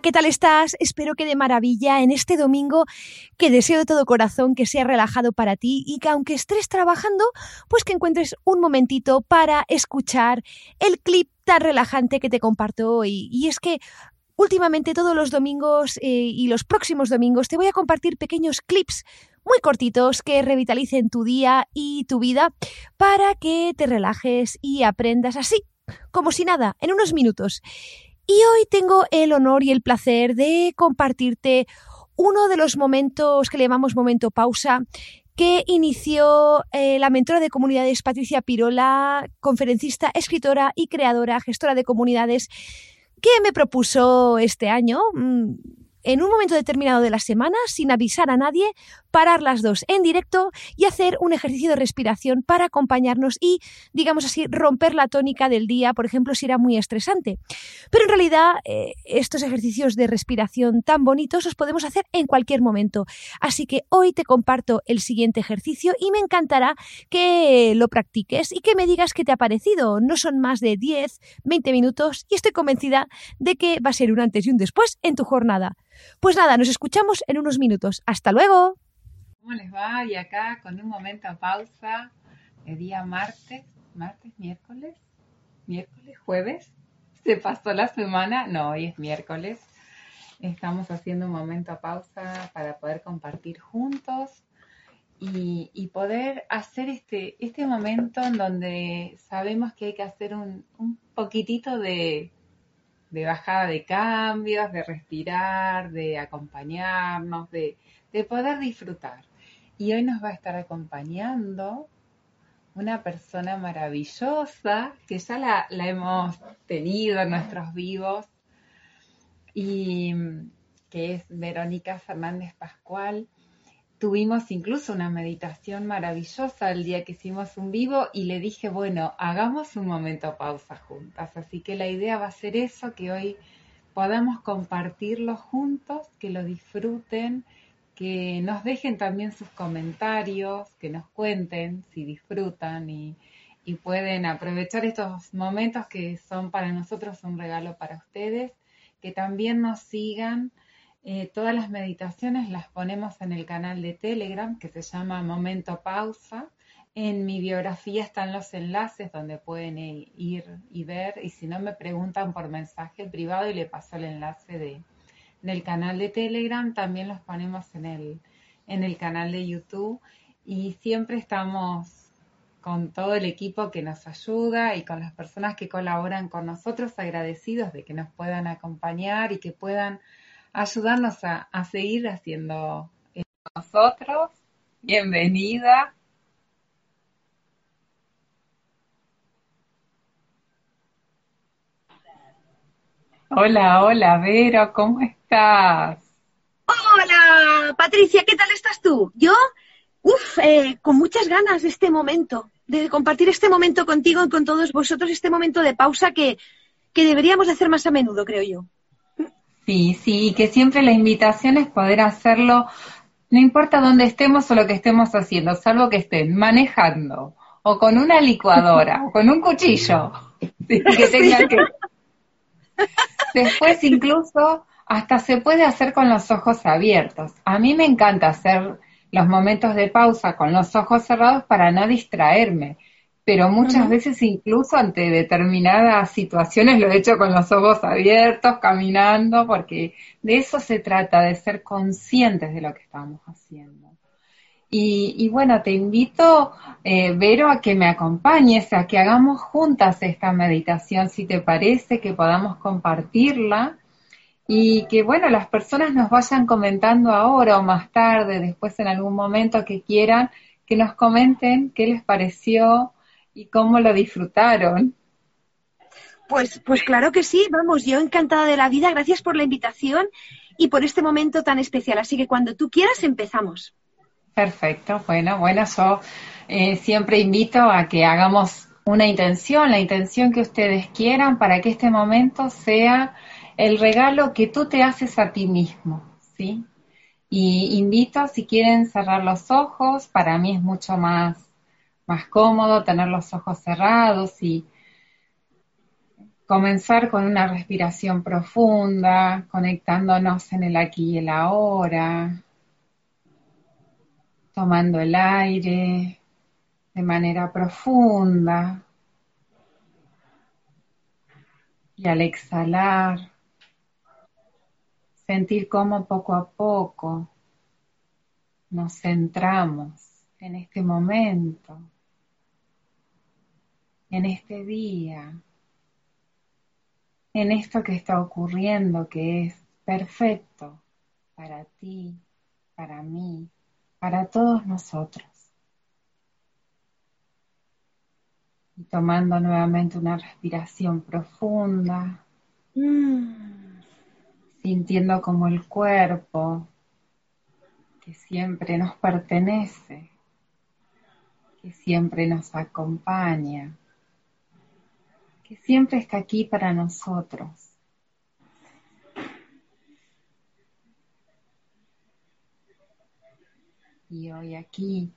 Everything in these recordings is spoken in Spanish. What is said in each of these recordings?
¿Qué tal estás? Espero que de maravilla en este domingo que deseo de todo corazón que sea relajado para ti y que aunque estés trabajando, pues que encuentres un momentito para escuchar el clip tan relajante que te comparto hoy. Y es que últimamente todos los domingos eh, y los próximos domingos te voy a compartir pequeños clips muy cortitos que revitalicen tu día y tu vida para que te relajes y aprendas así, como si nada, en unos minutos. Y hoy tengo el honor y el placer de compartirte uno de los momentos que le llamamos momento pausa que inició eh, la mentora de comunidades Patricia Pirola, conferencista, escritora y creadora, gestora de comunidades, que me propuso este año mm, en un momento determinado de la semana, sin avisar a nadie, parar las dos en directo y hacer un ejercicio de respiración para acompañarnos y, digamos así, romper la tónica del día, por ejemplo, si era muy estresante. Pero en realidad, eh, estos ejercicios de respiración tan bonitos los podemos hacer en cualquier momento. Así que hoy te comparto el siguiente ejercicio y me encantará que lo practiques y que me digas qué te ha parecido. No son más de 10, 20 minutos y estoy convencida de que va a ser un antes y un después en tu jornada. Pues nada, nos escuchamos en unos minutos. ¡Hasta luego! ¿Cómo les va? Y acá con un momento a pausa, el día martes, martes, miércoles, miércoles, jueves. ¿Se pasó la semana? No, hoy es miércoles. Estamos haciendo un momento a pausa para poder compartir juntos y, poder hacer este, este momento en donde sabemos que hay que hacer un, un poquitito de, de bajada de cambios, de respirar, de acompañarnos, de, poder disfrutar. Y hoy nos va a estar acompañando una persona maravillosa que ya la, la hemos tenido en nuestros vivos y que es Verónica Fernández Pascual. Tuvimos incluso una meditación maravillosa el día que hicimos un vivo y le dije, bueno, hagamos un momento pausa juntas. Así que la idea va a ser eso, que hoy podamos compartirlo juntos, que lo disfruten, que nos dejen también sus comentarios, que nos cuenten si disfrutan y, y pueden aprovechar estos momentos que son para nosotros un regalo para ustedes, que también nos sigan eh, todas las meditaciones las ponemos en el canal de Telegram que se llama Momento Pausa. En mi biografía están los enlaces donde pueden ir y ver. Y si no, me preguntan por mensaje privado y le paso el enlace de, del canal de Telegram. También los ponemos en el, en el canal de YouTube. Y siempre estamos con todo el equipo que nos ayuda y con las personas que colaboran con nosotros, agradecidos de que nos puedan acompañar y que puedan ayudarnos a, seguir haciendo esto nosotros. Bienvenida. Hola, hola, Vero, ¿cómo estás? Hola, Patricia, ¿qué tal estás tú? Yo, uff, eh, con muchas ganas de este momento, de compartir este momento contigo y con todos vosotros, este momento de pausa que, que deberíamos hacer más a menudo, creo yo. Sí, sí, que siempre la invitación es poder hacerlo, no importa dónde estemos o lo que estemos haciendo, salvo que estén manejando, o con una licuadora, o con un cuchillo, Después incluso hasta se puede hacer con los ojos abiertos. A mí me encanta hacer los momentos de pausa con los ojos cerrados para no distraerme. Pero muchas veces incluso ante determinadas situaciones lo he hecho con los ojos abiertos, caminando, porque de eso se trata, de ser conscientes de lo que estamos haciendo. Y, bueno, te invito, eh, Vero, a que me acompañes, a que hagamos juntas esta meditación, si te parece, que podamos compartirla y que, bueno, las personas nos vayan comentando ahora o más tarde, después en algún momento que quieran, que nos comenten qué les pareció y cómo lo disfrutaron. Pues, pues claro que sí, vamos, yo encantada de la vida, gracias por la invitación y por este momento tan especial. Así que cuando tú quieras empezamos. Perfecto, bueno, bueno, yo eh, siempre invito a que hagamos una intención, la intención que ustedes quieran para que este momento sea el regalo que tú te haces a ti mismo, ¿sí? Y invito, si quieren cerrar los ojos, para mí es mucho más, más cómodo tener los ojos cerrados y comenzar con una respiración profunda, conectándonos en el aquí y el ahora, tomando el aire de manera profunda. Y al exhalar sentir cómo poco a poco nos centramos en este momento, en este día, en esto que está ocurriendo que es perfecto para ti, para mí, para todos nosotros. Y tomando nuevamente una respiración profunda, sintiendo como el cuerpo que siempre nos pertenece, que siempre nos acompaña, que siempre está aquí para nosotros. Y hoy aquí,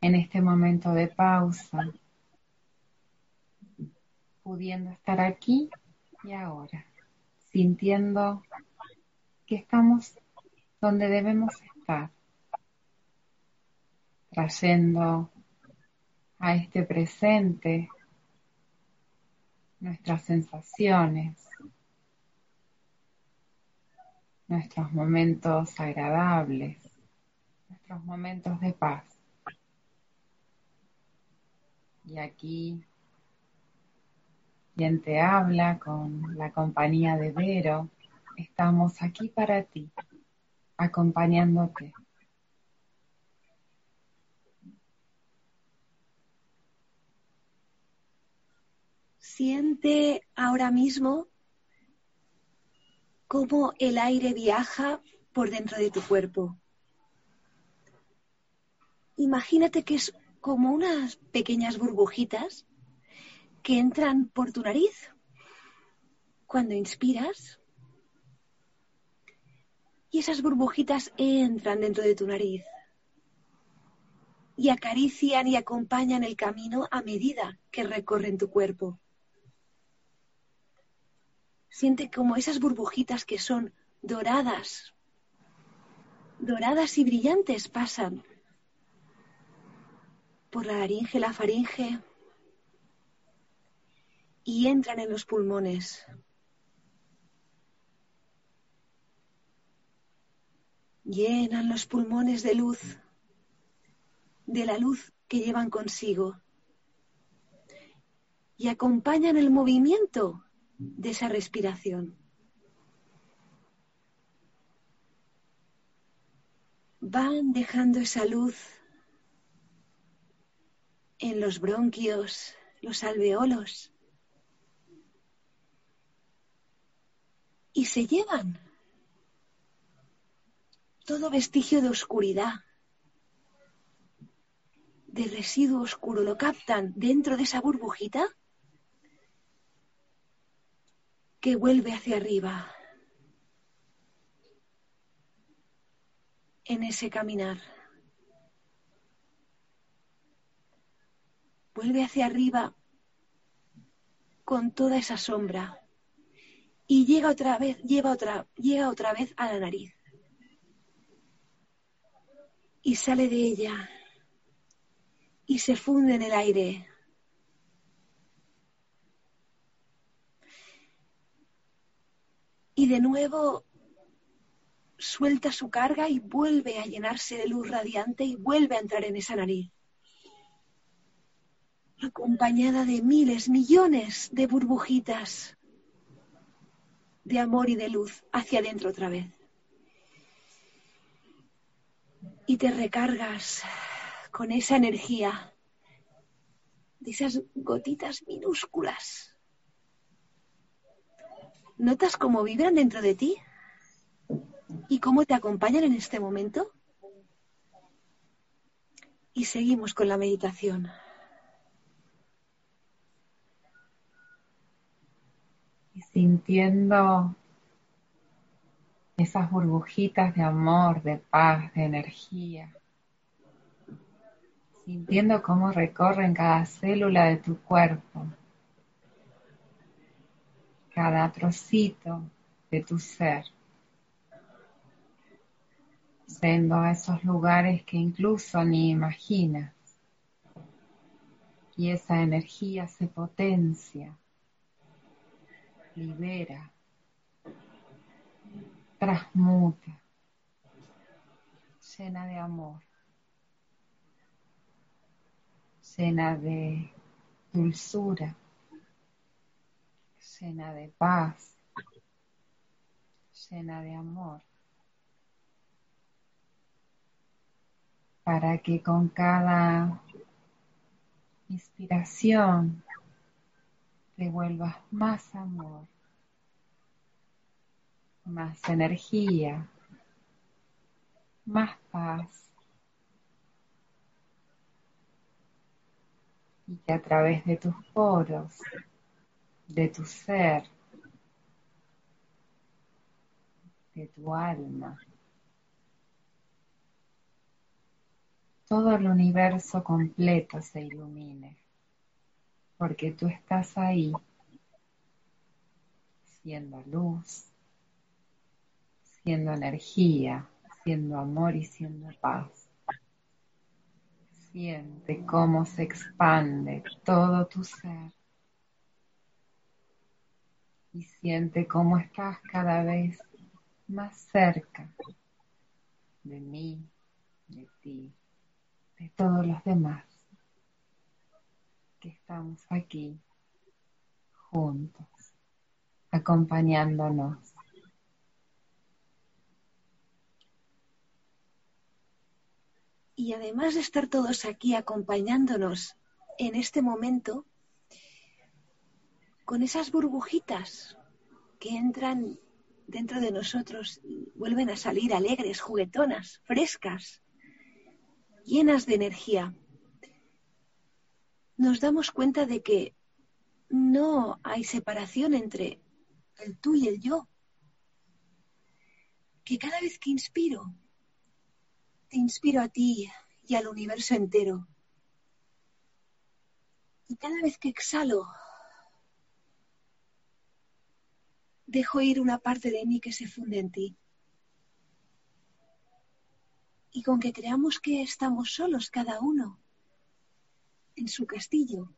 en este momento de pausa, pudiendo estar aquí y ahora, sintiendo que estamos donde debemos estar, trayendo a este presente nuestras sensaciones, nuestros momentos agradables, nuestros momentos de paz. Y aquí quien te habla con la compañía de Vero, estamos aquí para ti, acompañándote. Siente ahora mismo cómo el aire viaja por dentro de tu cuerpo. Imagínate que es como unas pequeñas burbujitas que entran por tu nariz cuando inspiras y esas burbujitas entran dentro de tu nariz y acarician y acompañan el camino a medida que recorren tu cuerpo. Siente como esas burbujitas que son doradas, doradas y brillantes pasan por la laringe, la faringe y entran en los pulmones. Llenan los pulmones de luz, de la luz que llevan consigo y acompañan el movimiento de esa respiración. Van dejando esa luz en los bronquios, los alveolos, y se llevan todo vestigio de oscuridad, de residuo oscuro, lo captan dentro de esa burbujita que vuelve hacia arriba en ese caminar. Vuelve hacia arriba con toda esa sombra y llega otra vez, lleva otra, llega otra vez a la nariz. Y sale de ella y se funde en el aire. Y de nuevo suelta su carga y vuelve a llenarse de luz radiante y vuelve a entrar en esa nariz. Acompañada de miles, millones de burbujitas de amor y de luz hacia adentro otra vez. Y te recargas con esa energía de esas gotitas minúsculas. ¿Notas cómo vibran dentro de ti? ¿Y cómo te acompañan en este momento? Y seguimos con la meditación. Y sintiendo esas burbujitas de amor, de paz, de energía sintiendo cómo recorren cada célula de tu cuerpo, cada trocito de tu ser, yendo a esos lugares que incluso ni imaginas. Y esa energía se potencia, libera, transmuta, llena de amor. llena de dulzura, llena de paz, llena de amor, para que con cada inspiración te vuelvas más amor, más energía, más paz. Y que a través de tus poros, de tu ser, de tu alma, todo el universo completo se ilumine, porque tú estás ahí, siendo luz, siendo energía, siendo amor y siendo paz. Siente cómo se expande todo tu ser. Y siente cómo estás cada vez más cerca de mí, de ti, de todos los demás que estamos aquí juntos, acompañándonos. Y además de estar todos aquí acompañándonos en este momento, con esas burbujitas que entran dentro de nosotros y vuelven a salir alegres, juguetonas, frescas, llenas de energía, nos damos cuenta de que no hay separación entre el tú y el yo. Que cada vez que inspiro te inspiro a ti y al universo entero. Y cada vez que exhalo, dejo ir una parte de mí que se funde en ti. Y con que creamos que estamos solos cada uno en su castillo,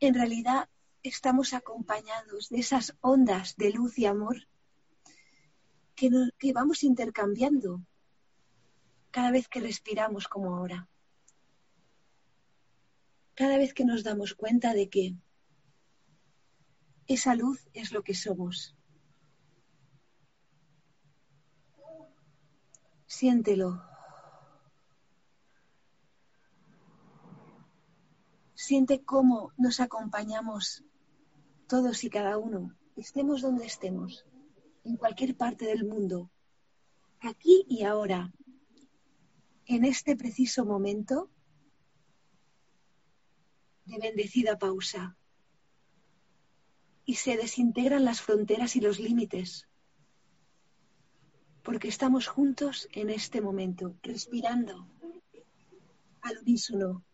en realidad estamos acompañados de esas ondas de luz y amor que, que vamos intercambiando cada vez que respiramos como ahora. Cada vez que nos damos cuenta de que esa luz es lo que somos. Siéntelo. Siente cómo nos acompañamos todos y cada uno, estemos donde estemos, en cualquier parte del mundo, aquí y ahora, en este preciso momento de bendecida pausa y se desintegran las fronteras y los límites, porque estamos juntos en este momento, respirando al unísono,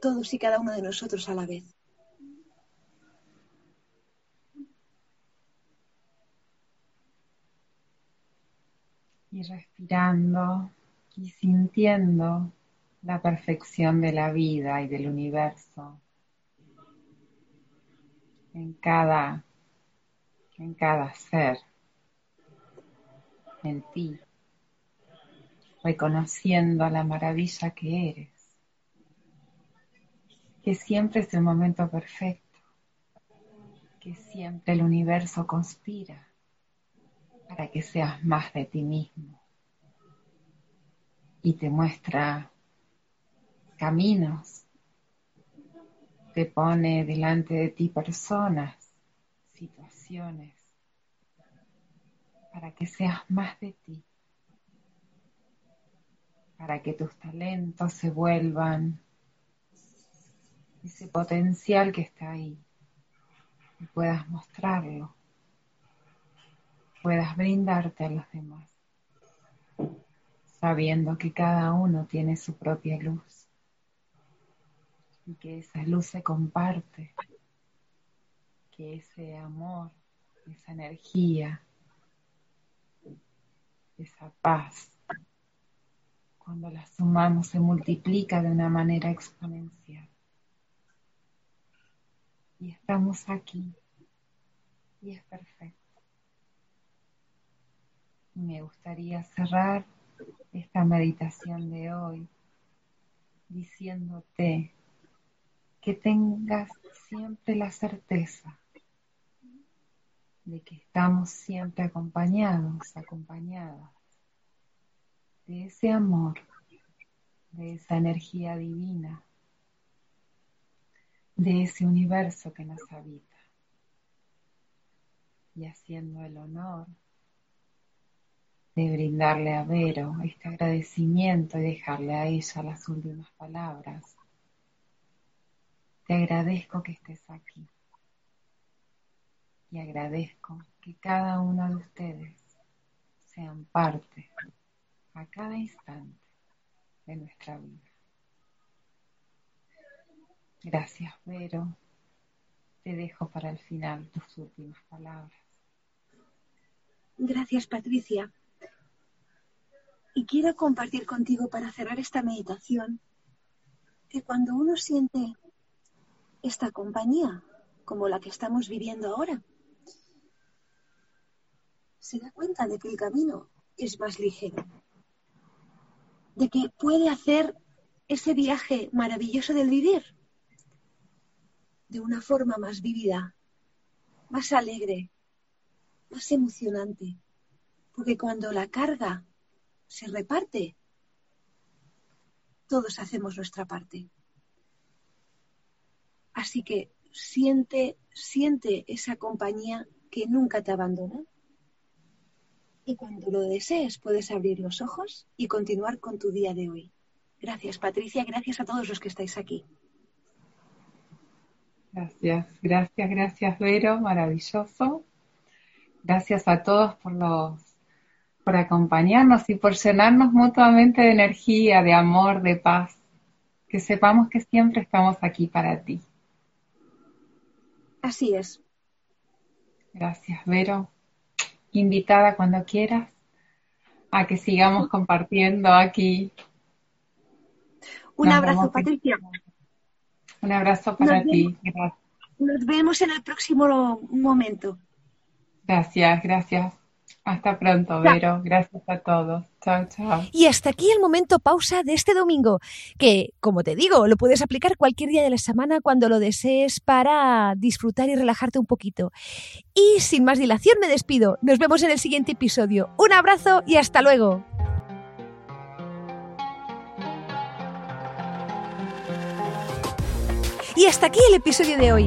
todos y cada uno de nosotros a la vez. Y respirando y sintiendo la perfección de la vida y del universo en cada, en cada ser, en ti, reconociendo la maravilla que eres, que siempre es el momento perfecto, que siempre el universo conspira para que seas más de ti mismo y te muestra caminos, te pone delante de ti personas, situaciones, para que seas más de ti, para que tus talentos se vuelvan ese potencial que está ahí y puedas mostrarlo, puedas brindarte a los demás, sabiendo que cada uno tiene su propia luz y que esa luz se comparte, que ese amor, esa energía, esa paz, cuando la sumamos se multiplica de una manera exponencial. Y estamos aquí y es perfecto. Me gustaría cerrar esta meditación de hoy diciéndote que tengas siempre la certeza de que estamos siempre acompañados, acompañadas de ese amor, de esa energía divina, de ese universo que nos habita. Y haciendo el honor de brindarle a Vero este agradecimiento y dejarle a ella las últimas palabras te agradezco que estés aquí y agradezco que cada uno de ustedes sean parte a cada instante de nuestra vida. Gracias, Vero. Te dejo para el final tus últimas palabras. Gracias, Patricia. Y quiero compartir contigo para cerrar esta meditación que cuando uno siente esta compañía como la que estamos viviendo ahora, se da cuenta de que el camino es más ligero, de que puede hacer ese viaje maravilloso del vivir de una forma más vívida, más alegre, más emocionante, porque cuando la carga se reparte, todos hacemos nuestra parte. Así que siente, siente esa compañía que nunca te abandona. Y cuando lo desees, puedes abrir los ojos y continuar con tu día de hoy. Gracias, Patricia. Gracias a todos los que estáis aquí. Gracias, gracias, gracias, Vero. Maravilloso. Gracias a todos por los por acompañarnos y por llenarnos mutuamente de energía, de amor, de paz. Que sepamos que siempre estamos aquí para ti. Así es. Gracias, Vero. Invitada cuando quieras a que sigamos compartiendo aquí. Un abrazo, Patricia. Un abrazo para ti. Nos vemos en el próximo momento. Gracias, gracias. Hasta pronto, Vero. Gracias a todos. Chao, chao. Y hasta aquí el momento pausa de este domingo, que, como te digo, lo puedes aplicar cualquier día de la semana cuando lo desees para disfrutar y relajarte un poquito. Y sin más dilación me despido. Nos vemos en el siguiente episodio. Un abrazo y hasta luego. Y hasta aquí el episodio de hoy.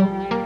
Oh.